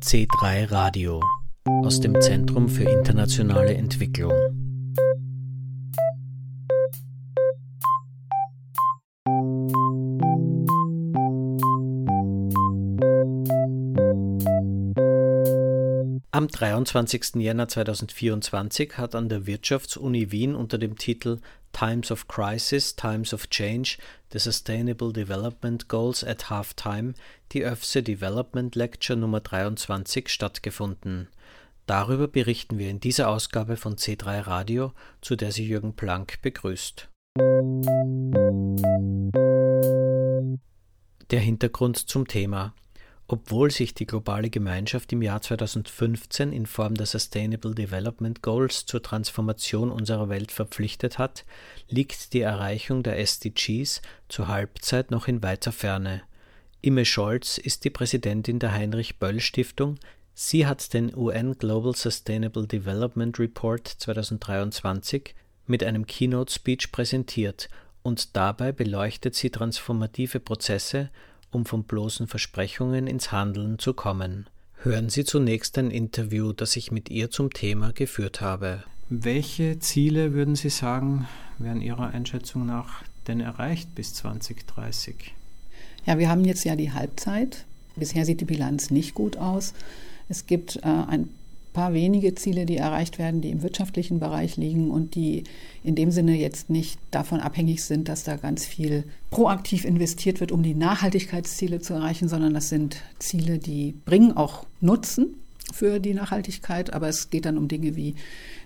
C3 Radio aus dem Zentrum für internationale Entwicklung. Am 23. Jänner 2024 hat an der Wirtschaftsuni Wien unter dem Titel Times of Crisis, Times of Change, The Sustainable Development Goals at Halftime die ÖFSE Development Lecture Nummer 23 stattgefunden. Darüber berichten wir in dieser Ausgabe von C3 Radio, zu der Sie Jürgen Planck begrüßt. Der Hintergrund zum Thema. Obwohl sich die globale Gemeinschaft im Jahr 2015 in Form der Sustainable Development Goals zur Transformation unserer Welt verpflichtet hat, liegt die Erreichung der SDGs zur Halbzeit noch in weiter Ferne. Imme Scholz ist die Präsidentin der Heinrich Böll Stiftung. Sie hat den UN Global Sustainable Development Report 2023 mit einem Keynote Speech präsentiert und dabei beleuchtet sie transformative Prozesse um von bloßen Versprechungen ins Handeln zu kommen. Hören Sie zunächst ein Interview, das ich mit ihr zum Thema geführt habe. Welche Ziele würden Sie sagen, werden Ihrer Einschätzung nach denn erreicht bis 2030? Ja, wir haben jetzt ja die Halbzeit. Bisher sieht die Bilanz nicht gut aus. Es gibt äh, ein paar wenige Ziele, die erreicht werden, die im wirtschaftlichen Bereich liegen und die in dem Sinne jetzt nicht davon abhängig sind, dass da ganz viel proaktiv investiert wird, um die Nachhaltigkeitsziele zu erreichen, sondern das sind Ziele, die bringen auch Nutzen für die Nachhaltigkeit, aber es geht dann um Dinge wie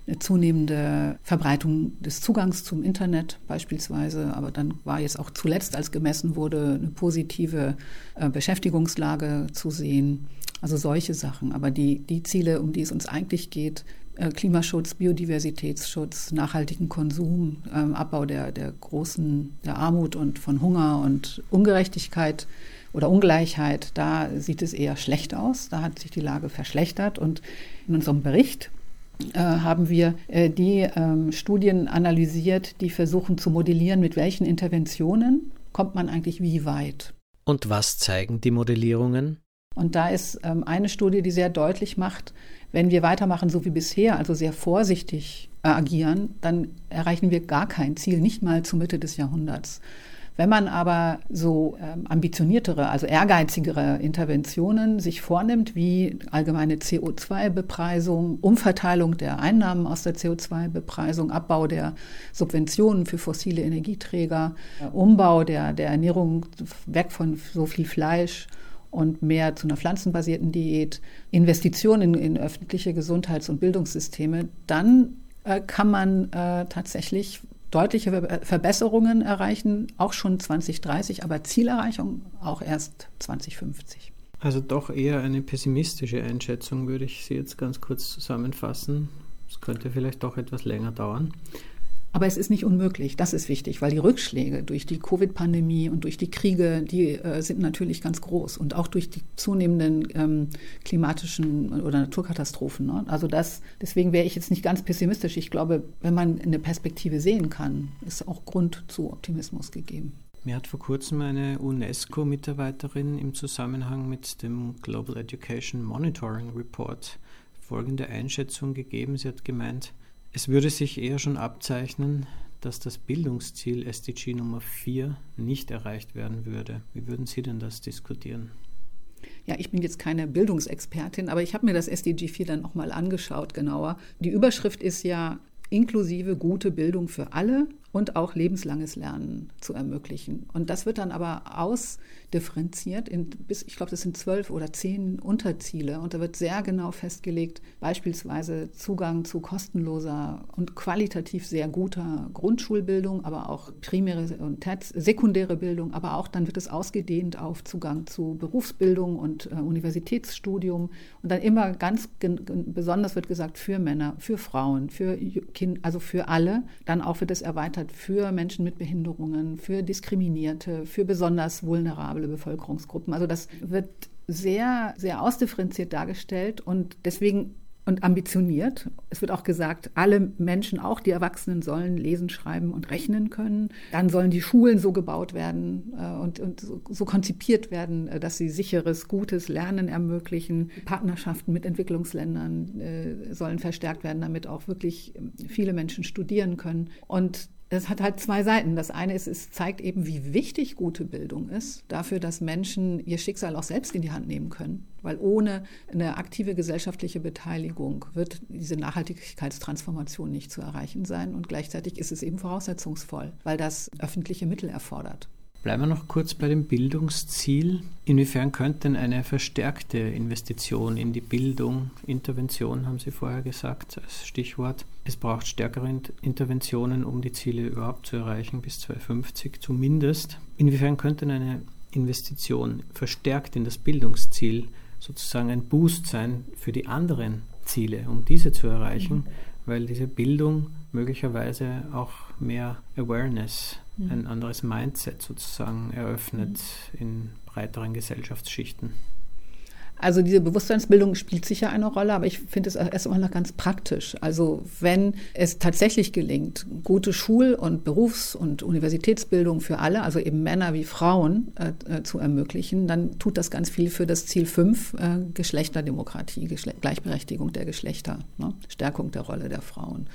eine zunehmende Verbreitung des Zugangs zum Internet beispielsweise, aber dann war jetzt auch zuletzt, als gemessen wurde, eine positive äh, Beschäftigungslage zu sehen also solche Sachen. Aber die, die Ziele, um die es uns eigentlich geht, äh, Klimaschutz, Biodiversitätsschutz, nachhaltigen Konsum, ähm, Abbau der, der großen der Armut und von Hunger und Ungerechtigkeit oder Ungleichheit, da sieht es eher schlecht aus. Da hat sich die Lage verschlechtert. Und in unserem Bericht äh, haben wir äh, die ähm, Studien analysiert, die versuchen zu modellieren, mit welchen Interventionen kommt man eigentlich wie weit. Und was zeigen die Modellierungen? Und da ist ähm, eine Studie, die sehr deutlich macht, wenn wir weitermachen so wie bisher, also sehr vorsichtig äh, agieren, dann erreichen wir gar kein Ziel, nicht mal zur Mitte des Jahrhunderts. Wenn man aber so ähm, ambitioniertere, also ehrgeizigere Interventionen sich vornimmt, wie allgemeine CO2-Bepreisung, Umverteilung der Einnahmen aus der CO2-Bepreisung, Abbau der Subventionen für fossile Energieträger, Umbau der, der Ernährung weg von so viel Fleisch, und mehr zu einer pflanzenbasierten Diät, Investitionen in, in öffentliche Gesundheits- und Bildungssysteme, dann äh, kann man äh, tatsächlich deutliche Verbesserungen erreichen, auch schon 2030, aber Zielerreichung auch erst 2050. Also doch eher eine pessimistische Einschätzung, würde ich Sie jetzt ganz kurz zusammenfassen. Es könnte vielleicht doch etwas länger dauern. Aber es ist nicht unmöglich, das ist wichtig, weil die Rückschläge durch die Covid-Pandemie und durch die Kriege, die äh, sind natürlich ganz groß und auch durch die zunehmenden ähm, klimatischen oder Naturkatastrophen. Ne? Also das, deswegen wäre ich jetzt nicht ganz pessimistisch. Ich glaube, wenn man eine Perspektive sehen kann, ist auch Grund zu Optimismus gegeben. Mir hat vor kurzem eine UNESCO-Mitarbeiterin im Zusammenhang mit dem Global Education Monitoring Report folgende Einschätzung gegeben. Sie hat gemeint, es würde sich eher schon abzeichnen, dass das Bildungsziel SDG Nummer 4 nicht erreicht werden würde. Wie würden Sie denn das diskutieren? Ja, ich bin jetzt keine Bildungsexpertin, aber ich habe mir das SDG 4 dann auch mal angeschaut genauer. Die Überschrift ist ja inklusive gute Bildung für alle und auch lebenslanges Lernen zu ermöglichen. Und das wird dann aber ausdifferenziert in bis, ich glaube, das sind zwölf oder zehn Unterziele. Und da wird sehr genau festgelegt, beispielsweise Zugang zu kostenloser und qualitativ sehr guter Grundschulbildung, aber auch primäre und sekundäre Bildung, aber auch dann wird es ausgedehnt auf Zugang zu Berufsbildung und äh, Universitätsstudium. Und dann immer ganz besonders wird gesagt für Männer, für Frauen, für Kinder, also für alle. Dann auch wird es erweitert hat für Menschen mit Behinderungen, für Diskriminierte, für besonders vulnerable Bevölkerungsgruppen. Also das wird sehr, sehr ausdifferenziert dargestellt und deswegen und ambitioniert. Es wird auch gesagt, alle Menschen, auch die Erwachsenen, sollen lesen, schreiben und rechnen können. Dann sollen die Schulen so gebaut werden äh, und, und so, so, konzipiert werden, äh, dass sie sicheres, gutes Lernen ermöglichen. Partnerschaften mit Entwicklungsländern äh, sollen verstärkt werden, damit auch wirklich viele Menschen studieren können. Und das hat halt zwei Seiten. Das eine ist, es zeigt eben, wie wichtig gute Bildung ist, dafür, dass Menschen ihr Schicksal auch selbst in die Hand nehmen können. Weil ohne eine aktive gesellschaftliche Beteiligung wird diese Nachhaltigkeitstransformation nicht zu erreichen sein. Und gleichzeitig ist es eben voraussetzungsvoll, weil das öffentliche Mittel erfordert. Bleiben wir noch kurz bei dem Bildungsziel. Inwiefern könnte denn eine verstärkte Investition in die Bildung, Intervention, haben Sie vorher gesagt, als Stichwort, es braucht stärkere Interventionen, um die Ziele überhaupt zu erreichen, bis 2050 zumindest. Inwiefern könnte eine Investition verstärkt in das Bildungsziel sozusagen ein Boost sein für die anderen Ziele, um diese zu erreichen, mhm. Weil diese Bildung möglicherweise auch mehr Awareness mhm. ein anderes Mindset sozusagen eröffnet mhm. in breiteren Gesellschaftsschichten. Also diese Bewusstseinsbildung spielt sicher eine Rolle, aber ich finde es erst einmal noch ganz praktisch. Also wenn es tatsächlich gelingt, gute Schul- und Berufs- und Universitätsbildung für alle, also eben Männer wie Frauen, äh, äh zu ermöglichen, dann tut das ganz viel für das Ziel 5, äh, Geschlechterdemokratie, Geschle Gleichberechtigung der Geschlechter, ne? Stärkung der Rolle der Frauen.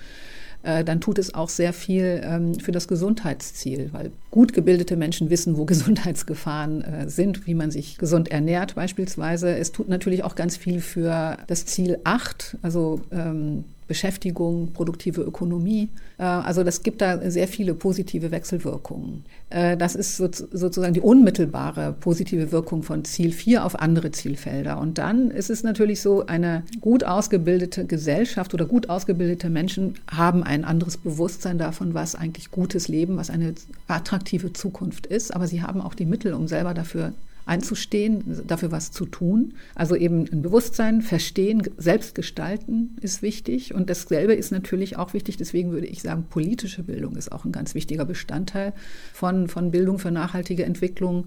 Äh, dann tut es auch sehr viel ähm, für das Gesundheitsziel, weil gut gebildete Menschen wissen, wo Gesundheitsgefahren äh, sind, wie man sich gesund ernährt beispielsweise. Es tut natürlich auch ganz viel für das Ziel 8, also ähm, Beschäftigung, produktive Ökonomie. Äh, also das gibt da sehr viele positive Wechselwirkungen. Äh, das ist sozusagen die unmittelbare positive Wirkung von Ziel 4 auf andere Zielfelder. Und dann ist es natürlich so, eine gut ausgebildete Gesellschaft oder gut ausgebildete Menschen haben ein anderes Bewusstsein davon, was eigentlich gutes Leben, was eine attraktive Zukunft ist. Aber sie haben auch die Mittel, um selber dafür einzustehen, dafür was zu tun. Also eben ein Bewusstsein, Verstehen, Selbstgestalten ist wichtig. Und dasselbe ist natürlich auch wichtig. Deswegen würde ich sagen, politische Bildung ist auch ein ganz wichtiger Bestandteil von, von Bildung für nachhaltige Entwicklung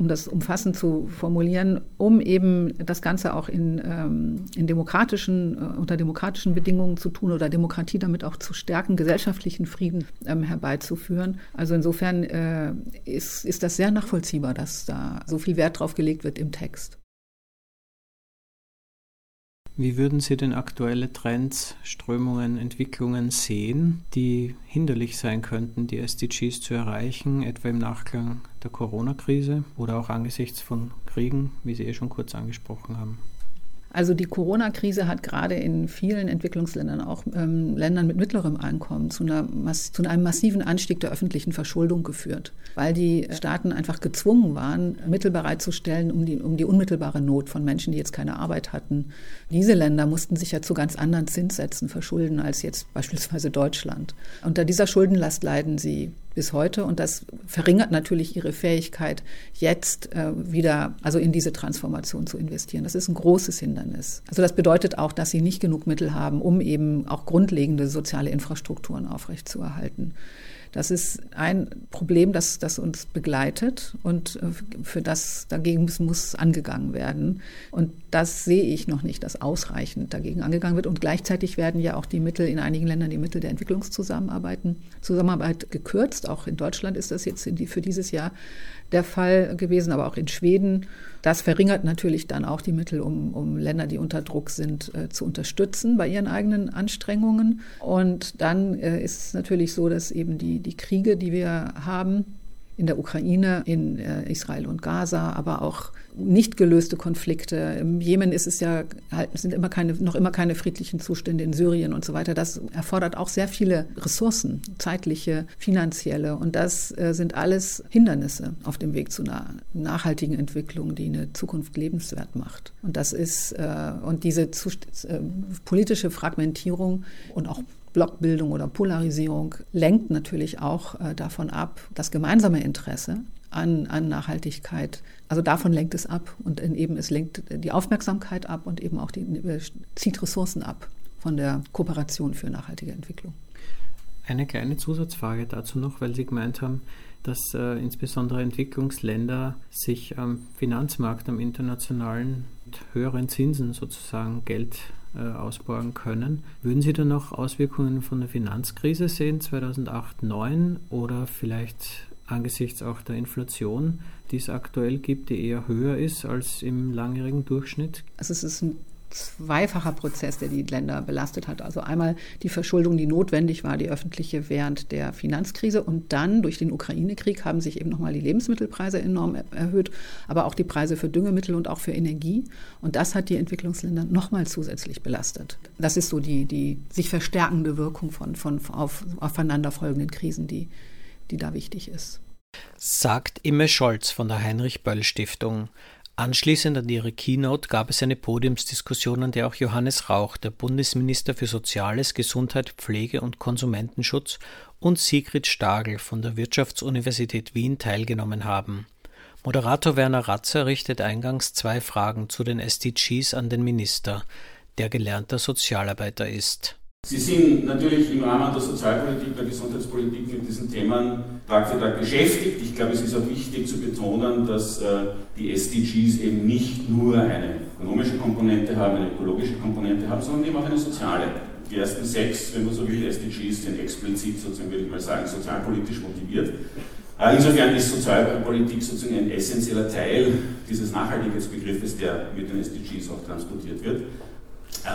um das umfassend zu formulieren, um eben das Ganze auch in, ähm, in demokratischen, äh, unter demokratischen Bedingungen zu tun oder Demokratie damit auch zu stärken, gesellschaftlichen Frieden ähm, herbeizuführen. Also insofern äh, ist, ist das sehr nachvollziehbar, dass da so viel Wert drauf gelegt wird im Text. Wie würden Sie denn aktuelle Trends, Strömungen, Entwicklungen sehen, die hinderlich sein könnten, die SDGs zu erreichen, etwa im Nachklang der Corona-Krise oder auch angesichts von Kriegen, wie Sie eh schon kurz angesprochen haben? Also die Corona-Krise hat gerade in vielen Entwicklungsländern, auch ähm, Ländern mit mittlerem Einkommen, zu, einer, zu, einem massiven Anstieg der öffentlichen Verschuldung geführt, weil die Staaten einfach gezwungen waren, Mittel bereitzustellen, um die, um die unmittelbare Not von Menschen, die jetzt keine Arbeit hatten. Diese Länder mussten sich ja zu ganz anderen Zinssätzen verschulden als jetzt beispielsweise Deutschland. Unter dieser Schuldenlast leiden sie bis heute. Und das verringert natürlich ihre Fähigkeit, jetzt äh, wieder, also in diese Transformation zu investieren. Das ist ein großes Hindernis. Also das bedeutet auch, dass sie nicht genug Mittel haben, um eben auch grundlegende soziale Infrastrukturen aufrechtzuerhalten. Das ist ein Problem, das, das uns begleitet und äh, für das dagegen muss, muss angegangen werden. Und das sehe ich noch nicht, dass ausreichend dagegen angegangen wird. Und gleichzeitig werden ja auch die Mittel in einigen Ländern, die Mittel der Entwicklungszusammenarbeit Zusammenarbeit gekürzt. Auch in Deutschland ist das jetzt für dieses Jahr der Fall gewesen, aber auch in Schweden. Das verringert natürlich dann auch die Mittel, um, um Länder, die unter Druck sind, äh, zu unterstützen bei ihren eigenen Anstrengungen. Und dann äh, ist es natürlich so, dass eben die, die Kriege, die wir haben, in der Ukraine, in äh, Israel und Gaza, aber auch nicht gelöste Konflikte. Im Jemen ist es ja halt, sind immer keine, noch immer keine friedlichen Zustände in Syrien und so weiter. Das erfordert auch sehr viele Ressourcen, zeitliche, finanzielle. Und das äh, sind alles Hindernisse auf dem Weg zu einer nachhaltigen Entwicklung, die eine Zukunft lebenswert macht. Und das ist, äh, und diese Zust äh, politische Fragmentierung und auch Blockbildung oder Polarisierung lenkt natürlich auch äh, davon ab, das gemeinsame Interesse an, an Nachhaltigkeit, also davon lenkt es ab und eben es lenkt die Aufmerksamkeit ab und eben auch die, äh, zieht Ressourcen ab von der Kooperation für nachhaltige Entwicklung. Eine kleine Zusatzfrage dazu noch, weil Sie gemeint haben, dass äh, insbesondere Entwicklungsländer sich am Finanzmarkt, am internationalen mit höheren Zinsen sozusagen Geld äh, ausbauen können. Würden Sie da noch Auswirkungen von der Finanzkrise sehen, 2008, 2009 oder vielleicht angesichts auch der Inflation, die es aktuell gibt, die eher höher ist als im langjährigen Durchschnitt? Also es ist ein zweifacher Prozess, der die Länder belastet hat. Also einmal die Verschuldung, die notwendig war, die öffentliche während der Finanzkrise und dann durch den Ukraine-Krieg haben sich eben nochmal die Lebensmittelpreise enorm erhöht, aber auch die Preise für Düngemittel und auch für Energie. Und das hat die Entwicklungsländer nochmal zusätzlich belastet. Das ist so die, die sich verstärkende Wirkung von, von auf, aufeinanderfolgenden Krisen, die, die da wichtig ist. Sagt Imme Scholz von der Heinrich Böll Stiftung. Anschließend an ihre Keynote gab es eine Podiumsdiskussion, an der auch Johannes Rauch, der Bundesminister für Soziales, Gesundheit, Pflege und Konsumentenschutz, und Sigrid Stagel von der Wirtschaftsuniversität Wien teilgenommen haben. Moderator Werner Ratzer richtet eingangs zwei Fragen zu den SDGs an den Minister, der gelernter Sozialarbeiter ist. Sie sind natürlich im Rahmen der Sozialpolitik, der Gesundheitspolitik mit diesen Themen Tag für Tag beschäftigt. Ich glaube, es ist auch wichtig zu betonen, dass äh, die SDGs eben nicht nur eine ökonomische Komponente haben, eine ökologische Komponente haben, sondern eben auch eine soziale. Die ersten sechs, wenn man so will, SDGs sind explizit, sozusagen würde ich mal sagen, sozialpolitisch motiviert. Äh, insofern ist Sozialpolitik sozusagen ein essentieller Teil dieses Nachhaltigkeitsbegriffes, der mit den SDGs auch transportiert wird.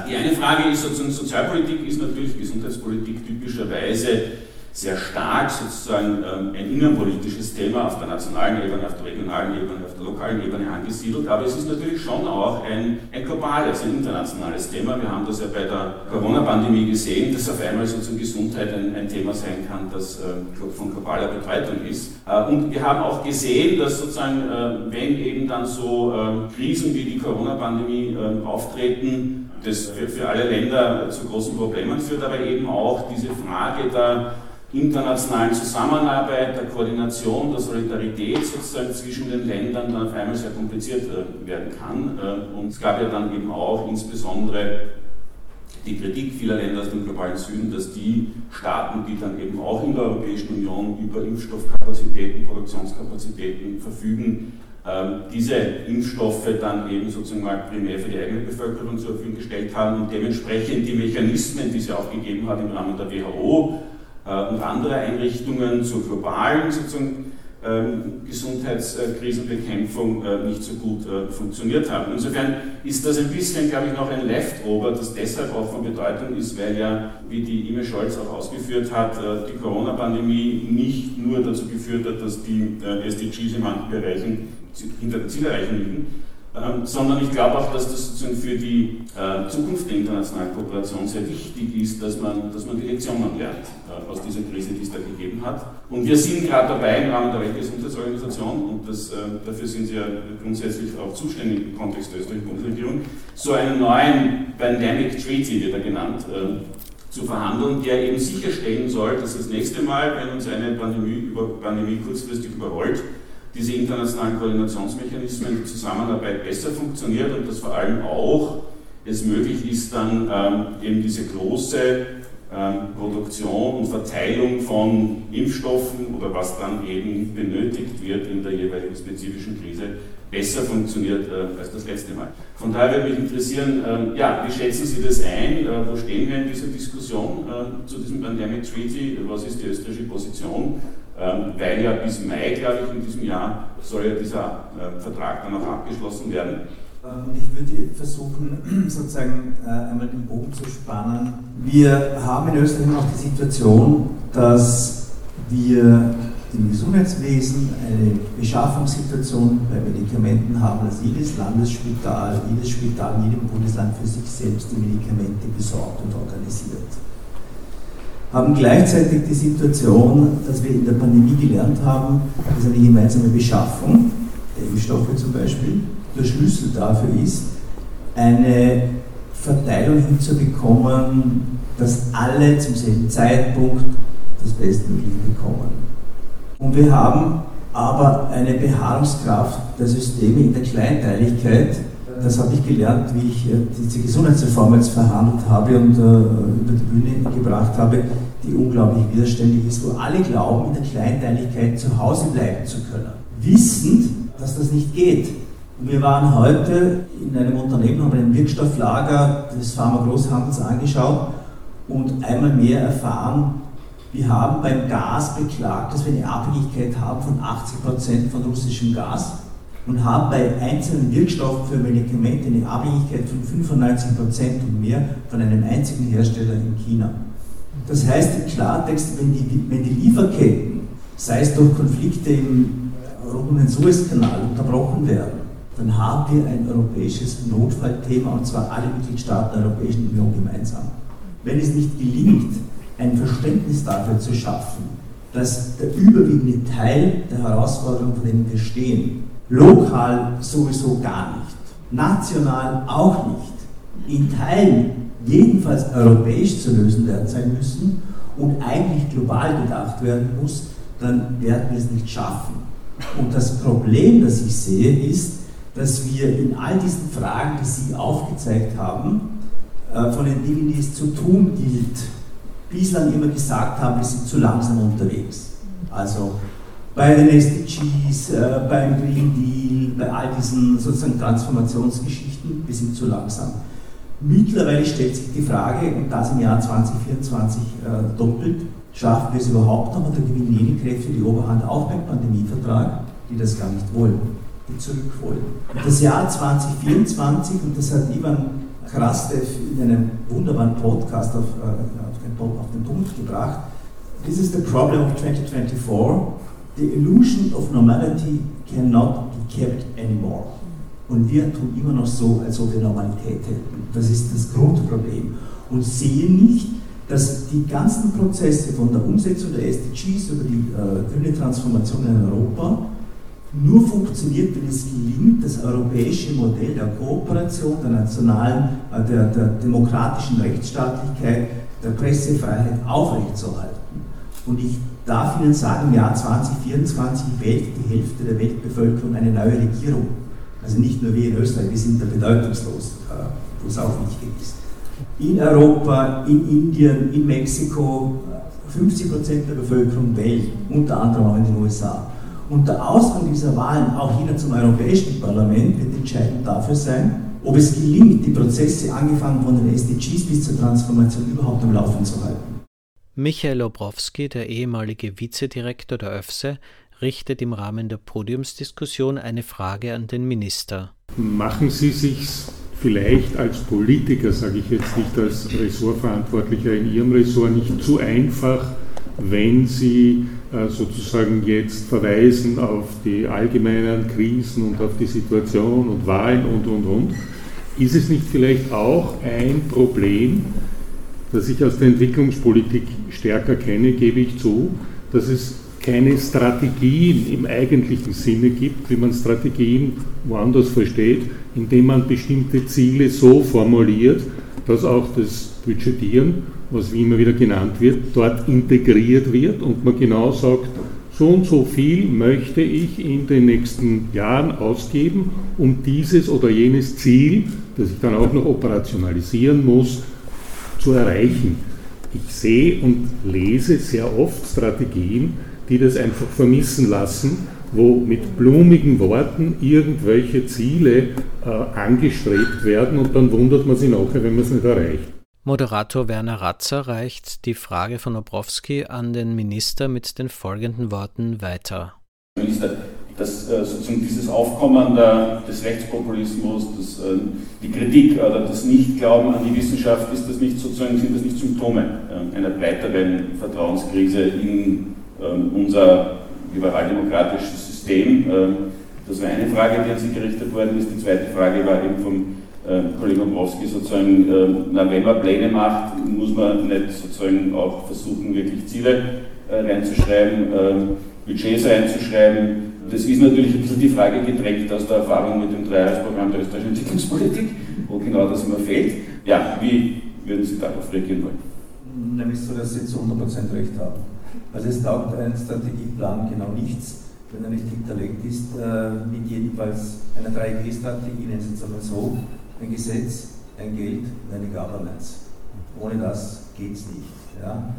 Die eine Frage ist sozusagen, Sozialpolitik ist natürlich Gesundheitspolitik typischerweise sehr stark sozusagen ähm, ein innenpolitisches Thema auf der nationalen Ebene, auf der regionalen Ebene, auf der lokalen Ebene angesiedelt, aber es ist natürlich schon auch ein, ein globales, ein internationales Thema. Wir haben das ja bei der Corona-Pandemie gesehen, dass auf einmal sozusagen Gesundheit ein, ein Thema sein kann, das äh, von globaler Bedeutung ist. Äh, und wir haben auch gesehen, dass sozusagen, äh, wenn eben dann so ähm, Krisen wie die Corona-Pandemie ähm, auftreten, das für, für alle Länder zu großen Problemen führt, aber eben auch diese Frage der internationalen Zusammenarbeit, der Koordination, der Solidarität sozusagen zwischen den Ländern dann auf einmal sehr kompliziert werden kann. Äh, und es gab ja dann eben auch insbesondere die Kritik vieler Länder aus dem globalen Süden, dass die Staaten, die dann eben auch in der Europäischen Union über Impfstoffkapazitäten, Produktionskapazitäten verfügen, diese Impfstoffe dann eben sozusagen primär für die eigene Bevölkerung zur Verfügung gestellt haben und dementsprechend die Mechanismen, die es ja auch gegeben hat im Rahmen der WHO äh, und andere Einrichtungen zur globalen sozusagen ähm, Gesundheitskrisenbekämpfung äh, nicht so gut äh, funktioniert haben. Insofern ist das ein bisschen, glaube ich, noch ein Leftover, das deshalb auch von Bedeutung ist, weil ja, wie die Ime Scholz auch ausgeführt hat, die Corona-Pandemie nicht nur dazu geführt hat, dass die SDGs in manchen Bereichen hinter der Zielerreichung liegen, ähm, sondern ich glaube auch, dass das für die äh, Zukunft der internationalen Kooperation sehr wichtig ist, dass man, dass man die Lektionen lernt äh, aus dieser Krise, die es da gegeben hat. Und wir sind gerade dabei im Rahmen der Weltgesundheitsorganisation, und das, äh, dafür sind Sie ja grundsätzlich auch zuständig im Kontext der österreichischen Bundesregierung, so einen neuen Pandemic Treaty, wird er genannt, äh, zu verhandeln, der eben sicherstellen soll, dass das nächste Mal, wenn uns eine Pandemie, über, Pandemie kurzfristig überrollt, diese internationalen Koordinationsmechanismen, die Zusammenarbeit besser funktioniert und dass vor allem auch es möglich ist, dann ähm, eben diese große ähm, Produktion und Verteilung von Impfstoffen oder was dann eben benötigt wird in der jeweiligen spezifischen Krise besser funktioniert äh, als das letzte Mal. Von daher würde mich interessieren, äh, ja, wie schätzen Sie das ein? Äh, wo stehen wir in dieser Diskussion äh, zu diesem Pandemic Treaty? Was ist die österreichische Position? Ähm, weil ja bis Mai, glaube ich, in diesem Jahr soll ja dieser äh, Vertrag dann auch abgeschlossen werden. Ähm, ich würde versuchen, sozusagen äh, einmal den Bogen zu spannen. Wir haben in Österreich noch die Situation, dass wir im Gesundheitswesen eine Beschaffungssituation bei Medikamenten haben, dass jedes Landesspital, jedes Spital in jedem Bundesland für sich selbst die Medikamente besorgt und organisiert haben gleichzeitig die Situation, dass wir in der Pandemie gelernt haben, dass eine gemeinsame Beschaffung, der Impfstoffe zum Beispiel, der Schlüssel dafür ist, eine Verteilung hinzubekommen, dass alle zum selben Zeitpunkt das Bestmögliche bekommen. Und wir haben aber eine Beharrungskraft der Systeme in der Kleinteiligkeit, das habe ich gelernt, wie ich äh, diese Gesundheitsreform jetzt verhandelt habe und äh, über die Bühne gebracht habe, die unglaublich widerständig ist, wo alle glauben, in der Kleinteiligkeit zu Hause bleiben zu können. Wissend, dass das nicht geht. Wir waren heute in einem Unternehmen, haben ein Wirkstofflager des Pharma-Großhandels angeschaut und einmal mehr erfahren, wir haben beim Gas beklagt, dass wir eine Abhängigkeit haben von 80% von russischem Gas und haben bei einzelnen Wirkstoffen für Medikamente eine Abhängigkeit von 95% und mehr von einem einzigen Hersteller in China. Das heißt im Klartext, wenn die, wenn die Lieferketten, sei es durch Konflikte im rund um den Suezkanal, unterbrochen werden, dann haben wir ein europäisches Notfallthema und zwar alle Mitgliedstaaten der Europäischen Union gemeinsam. Wenn es nicht gelingt, ein Verständnis dafür zu schaffen, dass der überwiegende Teil der Herausforderungen, vor denen wir stehen, lokal sowieso gar nicht, national auch nicht, in Teilen jedenfalls europäisch zu lösen werden sein müssen und eigentlich global gedacht werden muss, dann werden wir es nicht schaffen. Und das Problem, das ich sehe, ist, dass wir in all diesen Fragen, die Sie aufgezeigt haben, äh, von den Dingen, die es zu tun gilt, bislang immer gesagt haben, wir sind zu langsam unterwegs. Also bei den SDGs, äh, beim Green Deal, bei all diesen sozusagen Transformationsgeschichten, wir sind zu langsam. Mittlerweile stellt sich die Frage, und das im Jahr 2024 äh, doppelt, schaffen wir es überhaupt noch oder gewinnen jene Kräfte die Oberhand auch beim Pandemievertrag, die das gar nicht wollen, die zurück wollen. Und das Jahr 2024, und das hat Ivan Krastev in einem wunderbaren Podcast auf, äh, auf, den, auf den Punkt gebracht, This is the problem of 2024. The illusion of normality cannot be kept anymore. Und wir tun immer noch so, als ob wir Normalität hätten. Das ist das Grundproblem. Und sehen nicht, dass die ganzen Prozesse von der Umsetzung der SDGs über die äh, grüne Transformation in Europa nur funktioniert, wenn es gelingt, das europäische Modell der Kooperation, der nationalen, äh, der, der demokratischen Rechtsstaatlichkeit, der Pressefreiheit aufrechtzuerhalten. Und ich darf Ihnen sagen, im Jahr 2024 wählt die Hälfte der Weltbevölkerung eine neue Regierung. Also nicht nur wir in Österreich, wir sind da bedeutungslos, äh, wo es auch wichtig ist. In Europa, in Indien, in Mexiko, 50 Prozent der Bevölkerung wählt, unter anderem auch in den USA. Und der Ausgang dieser Wahlen, auch hier zum Europäischen Parlament, wird entscheidend dafür sein, ob es gelingt, die Prozesse angefangen von den SDGs bis zur Transformation überhaupt am Laufen zu halten. Michael Obrowski, der ehemalige Vizedirektor der ÖFSE, richtet im Rahmen der Podiumsdiskussion eine Frage an den Minister. Machen Sie sich vielleicht als Politiker, sage ich jetzt nicht als Ressortverantwortlicher in Ihrem Ressort, nicht zu einfach, wenn Sie äh, sozusagen jetzt verweisen auf die allgemeinen Krisen und auf die Situation und Wahlen und, und, und. Ist es nicht vielleicht auch ein Problem, das ich aus der Entwicklungspolitik stärker kenne, gebe ich zu, dass es keine Strategien im eigentlichen Sinne gibt, wie man Strategien woanders versteht, indem man bestimmte Ziele so formuliert, dass auch das Budgetieren, was wie immer wieder genannt wird, dort integriert wird und man genau sagt, so und so viel möchte ich in den nächsten Jahren ausgeben, um dieses oder jenes Ziel, das ich dann auch noch operationalisieren muss, zu erreichen. Ich sehe und lese sehr oft Strategien, die das einfach vermissen lassen, wo mit blumigen Worten irgendwelche Ziele äh, angestrebt werden und dann wundert man sich nachher, wenn man es nicht erreicht. Moderator Werner Ratzer reicht die Frage von Obrowski an den Minister mit den folgenden Worten weiter. Minister, dass äh, sozusagen dieses Aufkommen der, des Rechtspopulismus, das, äh, die Kritik oder das Nichtglauben an die Wissenschaft, ist das nicht sozusagen, sind das nicht Symptome äh, einer breiteren Vertrauenskrise in ähm, unser liberaldemokratisches System. Das war eine Frage, die an Sie gerichtet worden ist. Die zweite Frage war eben vom Kollegen Obrowski sozusagen, na, wenn man Pläne macht, muss man nicht sozusagen auch versuchen, wirklich Ziele äh, reinzuschreiben, Budgets reinzuschreiben. Das ist natürlich ein bisschen die Frage gedrängt aus der Erfahrung mit dem Dreijahresprogramm der österreichischen Entwicklungspolitik, wo genau das immer fehlt. Ja, wie würden Sie darauf reagieren wollen? Nämlich so, dass Sie zu 100% recht haben. Also es taugt ein Strategieplan genau nichts, wenn er nicht hinterlegt ist äh, mit jedenfalls einer 3G-Strategie, nennen Sie es einmal so, ein Gesetz, ein Geld und eine Governance. Ohne das geht es nicht. Ja?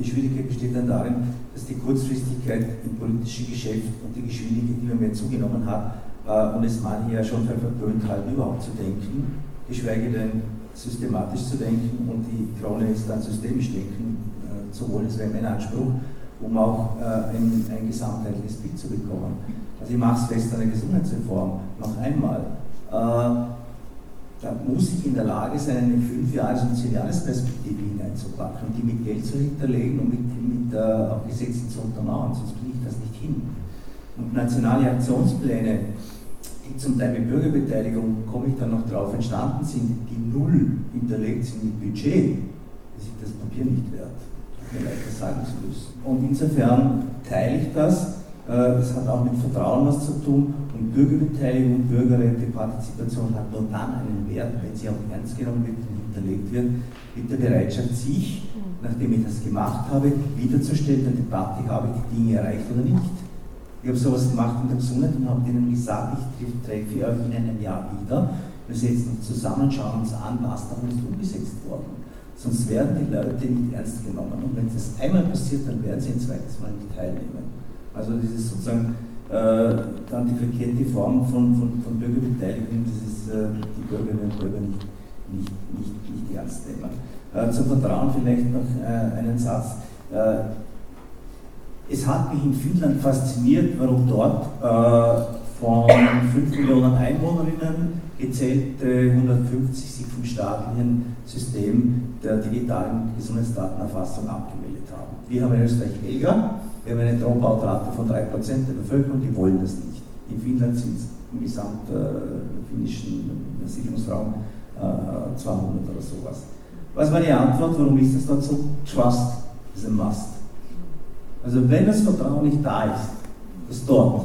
Die Schwierigkeit besteht dann darin, dass die Kurzfristigkeit im politischen Geschäft und die Geschwindigkeit immer mehr zugenommen hat, äh, und es manche ja schon verpönt halten, überhaupt zu denken, geschweige denn systematisch zu denken und die Krone ist dann systemisch denken äh, zu wollen. Das wäre mein Anspruch, um auch äh, ein, ein gesamtheitliches Bild zu bekommen. Also ich mache es fest an der Gesundheitsreform. Noch einmal, äh, da muss ich in der Lage sein, eine 5 Jahres- und 10 Jahresperspektive hineinzupacken und die mit Geld zu hinterlegen und mit, mit äh, auch Gesetzen zu untermauern, sonst kriege ich das nicht hin. Und nationale Aktionspläne, die zum Teil mit Bürgerbeteiligung, komme ich dann noch drauf, entstanden sind, die null hinterlegt sind mit Budget, ist das Papier nicht wert. Mir leid, sagen zu müssen. Und insofern teile ich das. Äh, das hat auch mit Vertrauen was zu tun und Bürgerbeteiligung, Bürgerrechte, Partizipation hat nur dann einen Wert, wenn sie auch ernst genommen wird und hinterlegt wird, mit der Bereitschaft, sich, nachdem ich das gemacht habe, wiederzustellen, eine Debatte, habe ich die Dinge erreicht oder nicht. Ich habe sowas gemacht in der Gesundheit und habe ihnen gesagt, ich treffe euch in einem Jahr wieder. Wir setzen uns zusammen, schauen uns an, was davon ist umgesetzt worden. Sonst werden die Leute nicht ernst genommen. Und wenn das einmal passiert, dann werden sie ein zweites Mal nicht teilnehmen. Also ist sozusagen äh, dann die verkehrte Form von, von, von Bürgerbeteiligung, das ist äh, die Bürgerinnen und Bürger nicht, nicht, nicht, nicht ernst nehmen. Äh, zum Vertrauen vielleicht noch äh, einen Satz. Äh, es hat mich in Finnland fasziniert, warum dort äh, von 5 Millionen Einwohnerinnen gezählte 150 sich vom staatlichen System der digitalen Gesundheitsdatenerfassung abgemeldet haben. Wir haben in Österreich weniger, wir haben eine Dropout-Rate von 3% der Bevölkerung, die wollen das nicht. In Finnland sind es im gesamten äh, finnischen Siedlungsraum äh, 200 oder sowas. Was war die Antwort? Warum ist das dort so? Trust is a must. Also wenn das Vertrauen nicht da ist, dass dort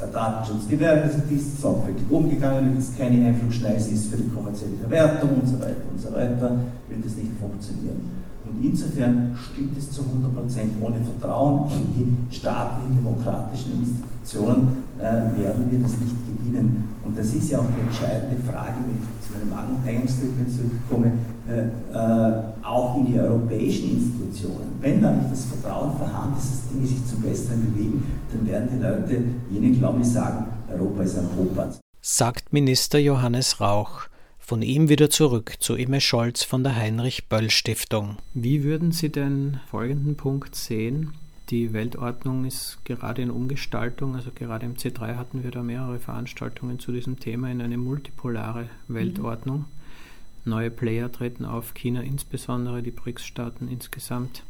der Datenschutz gewährt ist, sorgfältig umgegangen wird, es keine Einflussschneise ist für die kommerzielle Verwertung und so weiter und so weiter, wird es nicht funktionieren. Insofern stimmt es zu 100 Prozent. Ohne Vertrauen in die staatlichen, demokratischen Institutionen äh, werden wir das nicht gewinnen. Und das ist ja auch die entscheidende Frage, wenn ich zu meinem Eingangsstatement zurückkomme, äh, äh, auch in die europäischen Institutionen. Wenn da nicht das Vertrauen vorhanden ist, dass Dinge sich zum Besseren bewegen, dann werden die Leute jenen Glauben sagen, Europa ist ein Hochplatz. Sagt Minister Johannes Rauch. Von ihm wieder zurück zu Imme Scholz von der Heinrich-Böll-Stiftung. Wie würden Sie den folgenden Punkt sehen? Die Weltordnung ist gerade in Umgestaltung, also gerade im C3 hatten wir da mehrere Veranstaltungen zu diesem Thema in eine multipolare Weltordnung. Mhm. Neue Player treten auf, China insbesondere, die BRICS-Staaten insgesamt.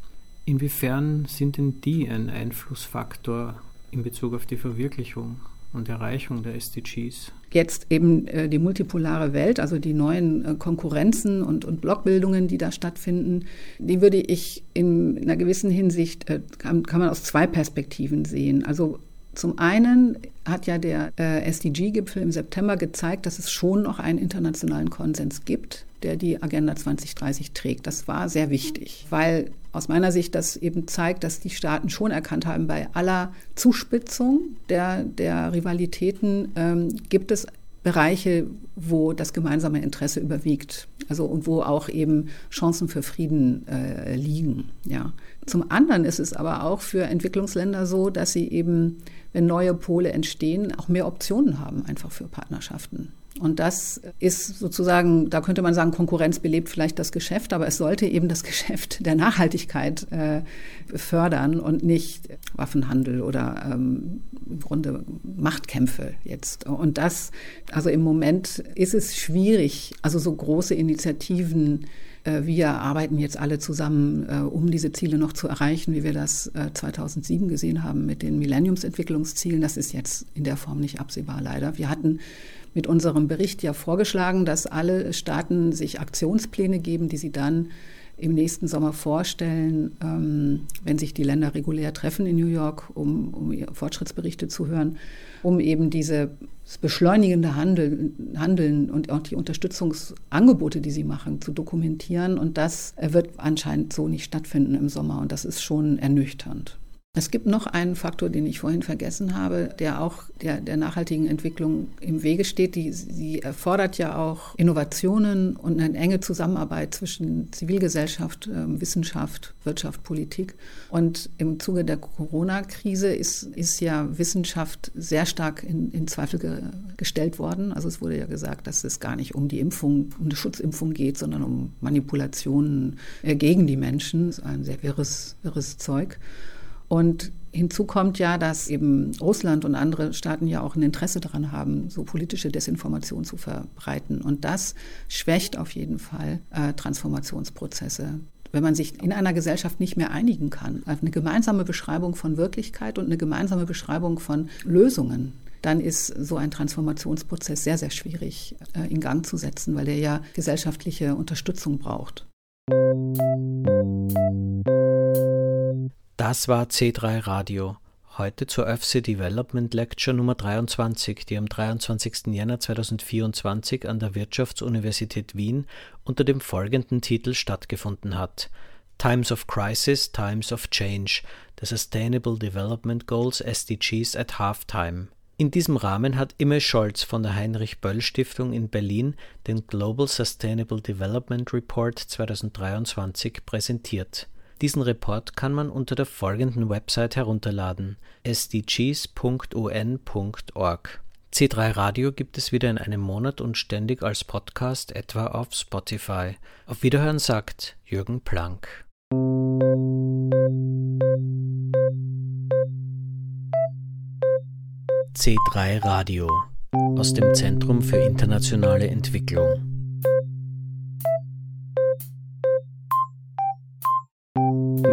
Inwiefern sind denn die ein Einflussfaktor in Bezug auf die Verwirklichung und Erreichung der SDGs? Jetzt eben äh, die multipolare Welt, also die neuen äh, Konkurrenzen und, und Blockbildungen, die da stattfinden, die würde ich in, in einer gewissen Hinsicht, äh, kann, kann man aus zwei Perspektiven sehen. Also zum einen hat ja der äh, SDG-Gipfel im September gezeigt, dass es schon noch einen internationalen Konsens gibt, der die Agenda 2030 trägt. Das war sehr wichtig, weil aus meiner Sicht das eben zeigt, dass die Staaten schon erkannt haben, bei aller Zuspitzung der, der Rivalitäten ähm, gibt es Bereiche, wo das gemeinsame Interesse überwiegt, also und wo auch eben Chancen für Frieden äh, liegen. Ja. Zum anderen ist es aber auch für Entwicklungsländer so, dass sie eben, wenn neue Pole entstehen, auch mehr Optionen haben einfach für Partnerschaften. Und das ist sozusagen, da könnte man sagen, Konkurrenz belebt vielleicht das Geschäft, aber es sollte eben das Geschäft der Nachhaltigkeit äh, fördern und nicht Waffenhandel oder ähm, im Grunde Machtkämpfe jetzt. Und das, also im Moment ist es schwierig, also so große Initiativen äh, wir arbeiten jetzt alle zusammen, äh, um diese Ziele noch zu erreichen, wie wir das 2007 äh, gesehen haben mit den Millenniumsentwicklungszielen. Das ist jetzt in der Form nicht absehbar, leider. Wir hatten mit unserem Bericht ja vorgeschlagen, dass alle Staaten sich Aktionspläne geben, die sie dann im nächsten Sommer vorstellen, ähm, wenn sich die Länder regulär treffen in New York, um, um Fortschrittsberichte zu hören, um eben dieses beschleunigende Handeln, Handeln und auch die Unterstützungsangebote, die sie machen, zu dokumentieren. Und das wird anscheinend so nicht stattfinden im Sommer. Und das ist schon ernüchternd. Es gibt noch einen Faktor, den ich vorhin vergessen habe, der auch der, der nachhaltigen Entwicklung im Wege steht. Die, sie erfordert ja auch Innovationen und eine enge Zusammenarbeit zwischen Zivilgesellschaft, äh, Wissenschaft, Wirtschaft, Politik. Und im Zuge der Corona-Krise ist, ist ja Wissenschaft sehr stark in, in Zweifel ge, gestellt worden. Also es wurde ja gesagt, dass es gar nicht um die Impfung, um eine Schutzimpfung geht, sondern um Manipulationen äh, gegen die Menschen. Das ist ein sehr wirres, wirres Zeug. Und hinzu kommt ja, dass eben Russland und andere Staaten ja auch ein Interesse daran haben, so politische Desinformation zu verbreiten. Und das schwächt auf jeden Fall äh, Transformationsprozesse. Wenn man sich in einer Gesellschaft nicht mehr einigen kann, eine gemeinsame Beschreibung von Wirklichkeit und eine gemeinsame Beschreibung von Lösungen, dann ist so ein Transformationsprozess sehr, sehr schwierig äh, in Gang zu setzen, weil er ja gesellschaftliche Unterstützung braucht. Das war C3 Radio. Heute zur ÖFSE Development Lecture Nummer 23, die am 23. Jänner 2024 an der Wirtschaftsuniversität Wien unter dem folgenden Titel stattgefunden hat. Times of Crisis, Times of Change, the Sustainable Development Goals SDGs at Halftime. In diesem Rahmen hat Imme Scholz von der Heinrich Böll Stiftung in Berlin den Global Sustainable Development Report 2023 präsentiert. Diesen Report kann man unter der folgenden Website herunterladen: sdgs.un.org. C3 Radio gibt es wieder in einem Monat und ständig als Podcast etwa auf Spotify. Auf Wiederhören sagt Jürgen Planck. C3 Radio aus dem Zentrum für internationale Entwicklung.